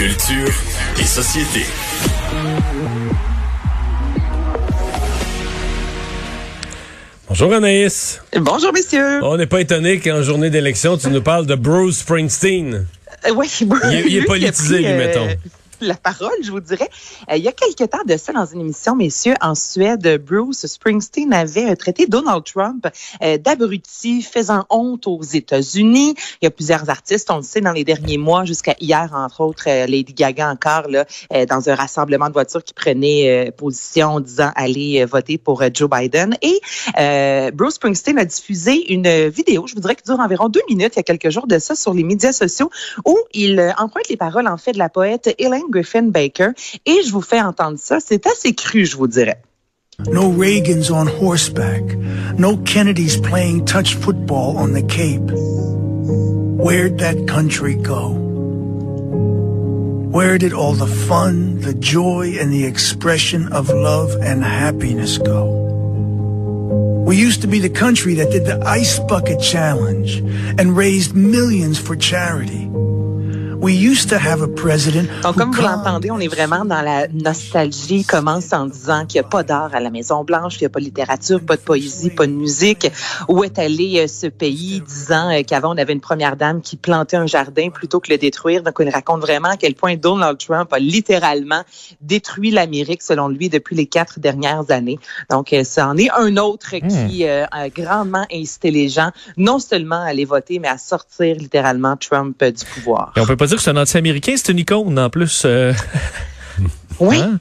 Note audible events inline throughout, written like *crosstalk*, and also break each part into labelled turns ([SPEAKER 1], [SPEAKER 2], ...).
[SPEAKER 1] Culture et société.
[SPEAKER 2] Bonjour Anaïs.
[SPEAKER 3] Bonjour messieurs.
[SPEAKER 2] On n'est pas étonné qu'en journée d'élection, tu nous parles de Bruce Springsteen.
[SPEAKER 3] Euh, oui, *laughs*
[SPEAKER 2] il, est, il est politisé, lui, mettons.
[SPEAKER 3] Euh, *laughs* la parole, je vous dirais. Euh, il y a quelque temps de ça, dans une émission, messieurs, en Suède, Bruce Springsteen avait traité Donald Trump euh, d'abruti, faisant honte aux États-Unis. Il y a plusieurs artistes, on le sait, dans les derniers mois, jusqu'à hier, entre autres, euh, Lady Gaga encore, là, euh, dans un rassemblement de voitures qui prenait euh, position disant aller voter pour Joe Biden. Et Bruce Springsteen a diffusé une vidéo, je vous dirais, qui dure environ deux minutes, il y a quelques jours de ça, sur les médias sociaux, où il emprunte les paroles, en fait, de la poète Elaine Griffin Baker. Et je vous fais entendre ça. C'est assez cru, je vous dirais.
[SPEAKER 4] No Reagans on horseback. No Kennedys playing touch football on the Cape. Where'd that country go? Where did all the fun, the joy, and the expression of love and happiness go? We used to be the country that did the Ice Bucket Challenge and raised millions for charity. We used to have a president
[SPEAKER 3] Donc, comme vous l'entendez, on est vraiment dans la nostalgie. Il commence en disant qu'il n'y a pas d'art à la Maison-Blanche, qu'il n'y a pas de littérature, pas de poésie, pas de musique. Où est allé euh, ce pays, disant euh, qu'avant, on avait une première dame qui plantait un jardin plutôt que le détruire? Donc, il raconte vraiment à quel point Donald Trump a littéralement détruit l'Amérique, selon lui, depuis les quatre dernières années. Donc, euh, ça en est un autre qui a grandement incité les gens, non seulement à aller voter, mais à sortir littéralement Trump du pouvoir.
[SPEAKER 5] Et on peut pas dire que c'est un anti-américain, c'est une icône en plus. Euh... *laughs*
[SPEAKER 3] Oui. Hein?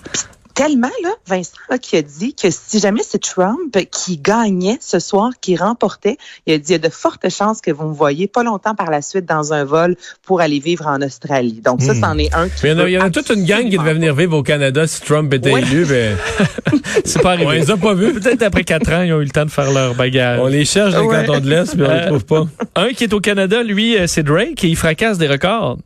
[SPEAKER 3] Tellement, là, Vincent, là, qui a dit que si jamais c'est Trump qui gagnait ce soir, qui remportait, il a dit il y a de fortes chances que vous me voyez pas longtemps par la suite dans un vol pour aller vivre en Australie. Donc, ça, c'en est un qui.
[SPEAKER 2] Mais il y en a, toute une gang qui devait venir vivre au Canada si Trump était
[SPEAKER 3] Ouais.
[SPEAKER 2] élu. Ben, *laughs*
[SPEAKER 5] C'est pas arrivé.
[SPEAKER 2] on les a pas vus.
[SPEAKER 5] Peut-être après quatre ans, ils ont eu le temps de faire leur bagage.
[SPEAKER 2] On les cherche dans
[SPEAKER 3] Ouais.
[SPEAKER 2] les cantons de l'Est, mais on les
[SPEAKER 5] Euh,
[SPEAKER 2] trouve pas.
[SPEAKER 5] Un qui est au Canada, lui, euh, c'est Drake, et il fracasse des records.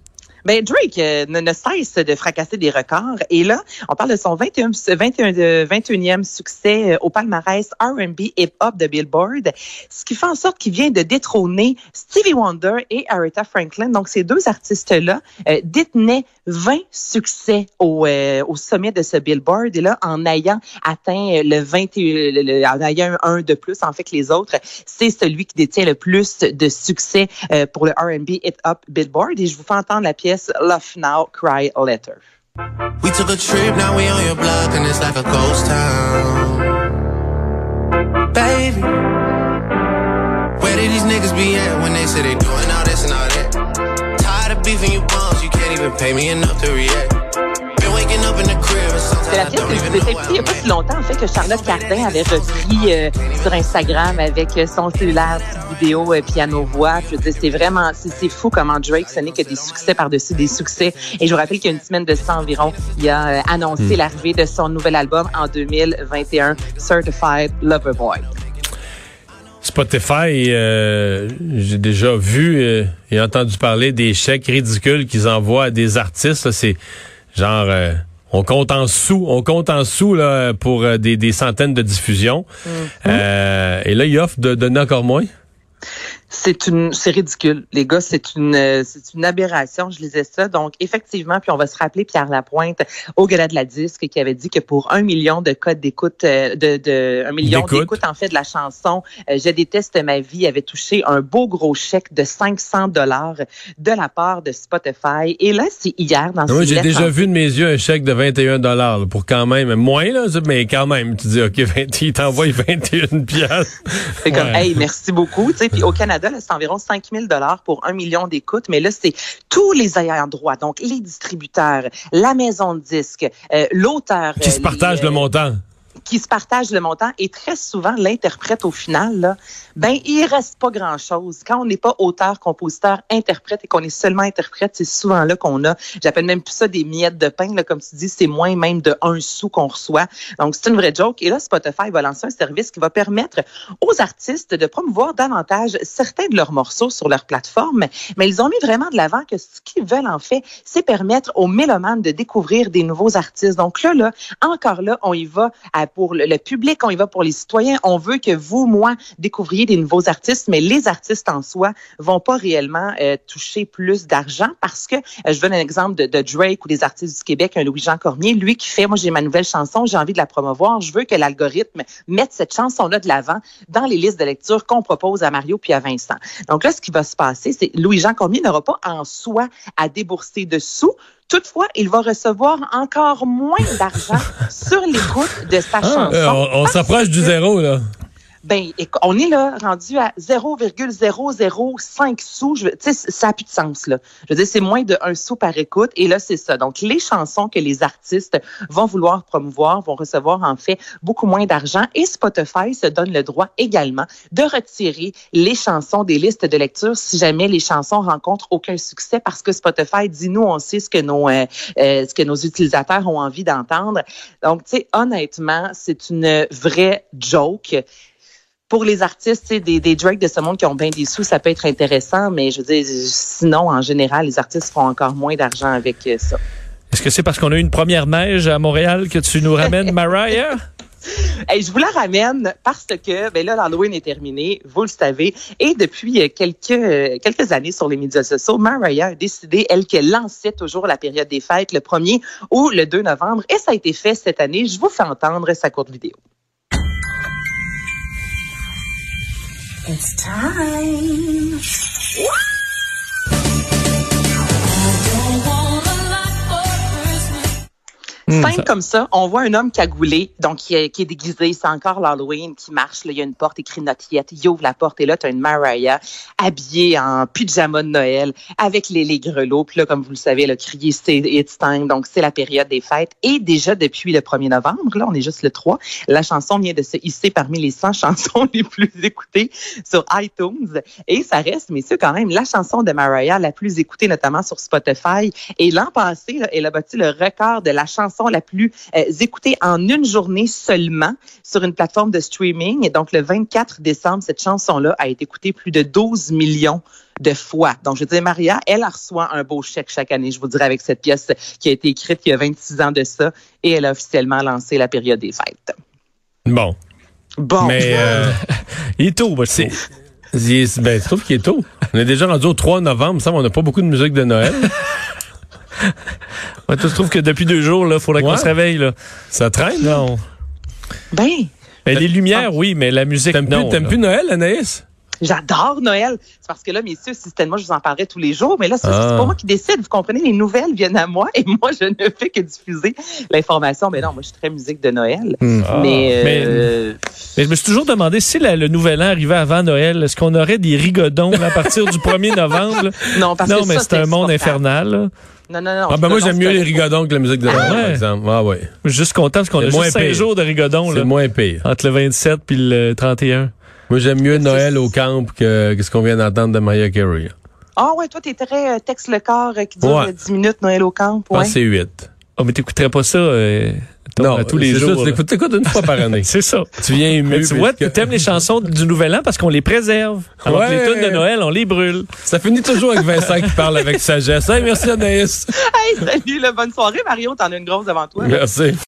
[SPEAKER 3] Ben Drake euh, ne, cesse de fracasser des records. Et là, on parle de son 21, 21, euh, 21e succès euh, au palmarès R&B hip-hop de Billboard, ce qui fait en sorte qu'il vient de détrôner Stevie Wonder et Aretha Franklin. Donc, ces deux artistes-là euh, détenaient 20 succès au, euh, au sommet de ce Billboard. Et là, en ayant atteint le 21, le- le- en ayant un de plus, en fait, que les autres, c'est celui qui détient le plus de succès euh, pour le R&B hip-hop Billboard. Et je vous fais entendre la pièce Love Now, Cry Later.
[SPEAKER 6] We took a trip, now we on your block, and it's like a ghost town. Baby, where did these niggas be at when they say they doing all this and all that? Tired of beefing you bums, you can't even pay me enough to react.
[SPEAKER 3] C'est la pièce que je vous ai
[SPEAKER 6] know
[SPEAKER 3] fait
[SPEAKER 6] where
[SPEAKER 3] écouter il n'y a pas si longtemps, en fait, que Charlotte Cardin avait repris euh, sur Instagram avec son cellulaire, vidéo, euh, piano-voix. Je veux dire, c'est vraiment, c'est fou comment Drake, ce n'est que des succès par-dessus des succès. Et je vous rappelle qu'il y a une semaine de ça environ, il a euh, annoncé l'arrivée de son nouvel album en 2021, Certified Lover Boy.
[SPEAKER 2] Spotify, euh, j'ai déjà vu euh, et entendu parler des chèques ridicules qu'ils envoient à des artistes. C'est genre, euh, on compte en sous, on compte en sous là, pour des, des centaines de diffusions. Euh, et là, ils offrent de donner encore moins.
[SPEAKER 3] C'est une, c'est ridicule, les gars. C'est une, euh, c'est une aberration. Je lisais ça. Donc, effectivement, puis on va se rappeler Pierre Lapointe au gala de la disque qui avait dit que pour un million de codes d'écoute, euh, de, de, un million
[SPEAKER 2] D'écoute.
[SPEAKER 3] d'écoutes en fait de la chanson, euh, je déteste ma vie, avait touché un beau gros chèque de 500 dollars de la part de Spotify. Et là, c'est hier dans ses
[SPEAKER 2] j'ai déjà vu de mes yeux un chèque de 21 dollars pour quand même moins là, mais quand même, tu dis ok, *laughs* 20, il t'envoie 21 piastres.
[SPEAKER 3] C'est comme,
[SPEAKER 2] Ouais.
[SPEAKER 3] hey, merci beaucoup. Tu sais, puis au Canada, là, c'est environ 5 000 dollars pour un million d'écoutes, mais là, c'est tous les ayants droit, donc les distributeurs, la maison de disques, euh, l'auteur.
[SPEAKER 2] qui
[SPEAKER 3] euh,
[SPEAKER 2] se partagent
[SPEAKER 3] les,
[SPEAKER 2] le
[SPEAKER 3] euh,
[SPEAKER 2] montant.
[SPEAKER 3] Qui se partagent le montant et très souvent l'interprète au final là, ben il reste pas grand chose quand on n'est pas auteur compositeur interprète et qu'on est seulement interprète c'est souvent là qu'on a j'appelle même plus ça des miettes de pain là comme tu dis c'est moins même de un sou qu'on reçoit. Donc c'est une vraie joke. Et là Spotify va lancer un service qui va permettre aux artistes de promouvoir davantage certains de leurs morceaux sur leur plateforme. Mais ils ont mis vraiment de l'avant que ce qu'ils veulent en fait c'est permettre aux mélomanes de découvrir des nouveaux artistes. Donc là là encore là on y va à pour le, le public, on y va pour les citoyens. On veut que vous, moi, découvriez des nouveaux artistes, mais les artistes en soi vont pas réellement euh, toucher plus d'argent parce que, euh, je donne un exemple de, de Drake ou des artistes du Québec, un Louis-Jean Cormier, lui qui fait, moi j'ai ma nouvelle chanson, j'ai envie de la promouvoir, je veux que l'algorithme mette cette chanson-là de l'avant dans les listes de lecture qu'on propose à Mario puis à Vincent. Donc là, ce qui va se passer, c'est Louis-Jean Cormier n'aura pas en soi à débourser de sous. Toutefois, il va recevoir encore moins d'argent *laughs* sur l'écoute de sa chanson.
[SPEAKER 2] Euh, on s'approche du zéro, là.
[SPEAKER 3] Ben, on est là rendu à 0,005 sous. Tu sais, ça n'a plus de sens là. Je veux dire, c'est moins de 1 sou par écoute. Et là, c'est ça. Donc, les chansons que les artistes vont vouloir promouvoir vont recevoir en fait beaucoup moins d'argent. Et Spotify se donne le droit également de retirer les chansons des listes de lecture si jamais les chansons rencontrent aucun succès, parce que Spotify dit nous, on sait ce que nos euh, euh, ce que nos utilisateurs ont envie d'entendre. Donc, tu sais, honnêtement, c'est une vraie joke pour les artistes, des, des Drake de ce monde qui ont bien des sous, ça peut être intéressant, mais je veux dire, sinon, en général, les artistes font encore moins d'argent avec euh, ça.
[SPEAKER 5] Est-ce que c'est parce qu'on a eu une première neige à Montréal que tu nous ramènes *laughs* Mariah?
[SPEAKER 3] Hey, je vous la ramène parce que ben là l'Halloween est terminé, vous le savez, et depuis euh, quelques euh, quelques années sur les médias sociaux, Mariah a décidé elle qu'elle lançait toujours la période des fêtes le 1er ou le 2 novembre et ça a été fait cette année. Je vous fais entendre sa courte vidéo.
[SPEAKER 7] It's time.
[SPEAKER 3] Comme ça, on voit un homme cagoulé, donc qui est, qui est déguisé, c'est encore l'Halloween, qui marche. Là, il y a une porte écrit Not Yet. Il ouvre la porte et là, tu as une Mariah habillée en pyjama de Noël avec les, les grelots. Puis là, comme vous le savez, le crier c'est It's time. Donc, c'est la période des fêtes. Et déjà depuis le 1er novembre, là, on est juste le 3, la chanson vient de se hisser parmi les 100 *laughs* chansons les plus écoutées sur iTunes. Et ça reste, messieurs, quand même, la chanson de Mariah la plus écoutée, notamment sur Spotify. Et l'an passé, là, elle a battu le record de la chanson la plus euh, écoutée en une journée seulement sur une plateforme de streaming. Et donc, le 24 décembre, cette chanson-là a été écoutée plus de 12 millions de fois. Donc, je veux dire, Maria, elle reçoit un beau chèque chaque année, je vous dirais, avec cette pièce qui a été écrite il y a 26 ans de ça. Et elle a officiellement lancé la période des fêtes.
[SPEAKER 2] Bon.
[SPEAKER 3] Bon.
[SPEAKER 2] Mais euh, *laughs*
[SPEAKER 5] Il est tôt, moi, je trouve.
[SPEAKER 2] il est- Ben, je trouve qu'il est tôt. On est déjà rendu au 3 novembre, ça, on n'a pas beaucoup de musique de Noël. *laughs*
[SPEAKER 5] Ouais, toi, je trouve que depuis deux jours, il faudrait qu'on se réveille. Là.
[SPEAKER 2] Ça traîne?
[SPEAKER 5] Non.
[SPEAKER 3] Ben,
[SPEAKER 5] Mais les lumières, oui, mais la musique,
[SPEAKER 2] T'aimes
[SPEAKER 5] non.
[SPEAKER 2] plus, t'aimes
[SPEAKER 5] là.
[SPEAKER 2] plus Noël, Anaïs?
[SPEAKER 3] J'adore Noël. C'est parce que là, messieurs, si c'était moi, je vous en parlerais tous les jours. Mais là, c'est
[SPEAKER 2] Ah.
[SPEAKER 3] c'est pas moi qui décide. Vous comprenez, les nouvelles viennent à moi *laughs* et moi, je ne fais que diffuser l'information. Mais non, moi, je suis très musique de Noël.
[SPEAKER 5] Ah.
[SPEAKER 3] mais,
[SPEAKER 5] Mais-
[SPEAKER 3] euh,
[SPEAKER 5] Mais je me suis toujours demandé si la- le nouvel an arrivait avant Noël, est-ce qu'on aurait des rigodons là, à partir du 1er novembre? là? *laughs*
[SPEAKER 3] non, parce
[SPEAKER 5] non,
[SPEAKER 3] que
[SPEAKER 5] mais
[SPEAKER 3] ça,
[SPEAKER 5] c'est un monde infernal. là.
[SPEAKER 3] Non, non, non.
[SPEAKER 2] Ah, ben moi, j'aime mieux les rigodons que la musique de Noël, par exemple. Ah, ouais.
[SPEAKER 5] Je suis juste content parce qu'on a
[SPEAKER 2] moins
[SPEAKER 5] juste cinq
[SPEAKER 2] pire.
[SPEAKER 5] jours de rigodons
[SPEAKER 2] C'est
[SPEAKER 5] là,
[SPEAKER 2] moins pire.
[SPEAKER 5] entre le 27 puis le 31.
[SPEAKER 2] Moi, j'aime mieux Noël au camp que, que ce qu'on vient d'entendre de Mariah Carey.
[SPEAKER 3] Ah ouais, toi, t'es très euh, texte le corps euh, qui dure
[SPEAKER 2] Ouais.
[SPEAKER 3] euh, 10 minutes, Noël au camp. Ouais.
[SPEAKER 2] que c'est 8.
[SPEAKER 5] Oh, mais t'écouterais pas ça euh, à tous les
[SPEAKER 2] c'est
[SPEAKER 5] jours.
[SPEAKER 2] Tu t'écoutes une fois par année. *laughs*
[SPEAKER 5] C'est ça.
[SPEAKER 2] tu viens ému.
[SPEAKER 5] Mais tu vois, tu aimes les chansons du Nouvel An parce qu'on les préserve. Alors que les tunes de Noël, on les brûle.
[SPEAKER 2] Ça finit toujours avec Vincent qui parle avec sagesse. Hey, merci Anaïs.
[SPEAKER 3] Hey, salut, là, bonne soirée, Mario. T'en as une grosse devant toi.
[SPEAKER 2] Merci.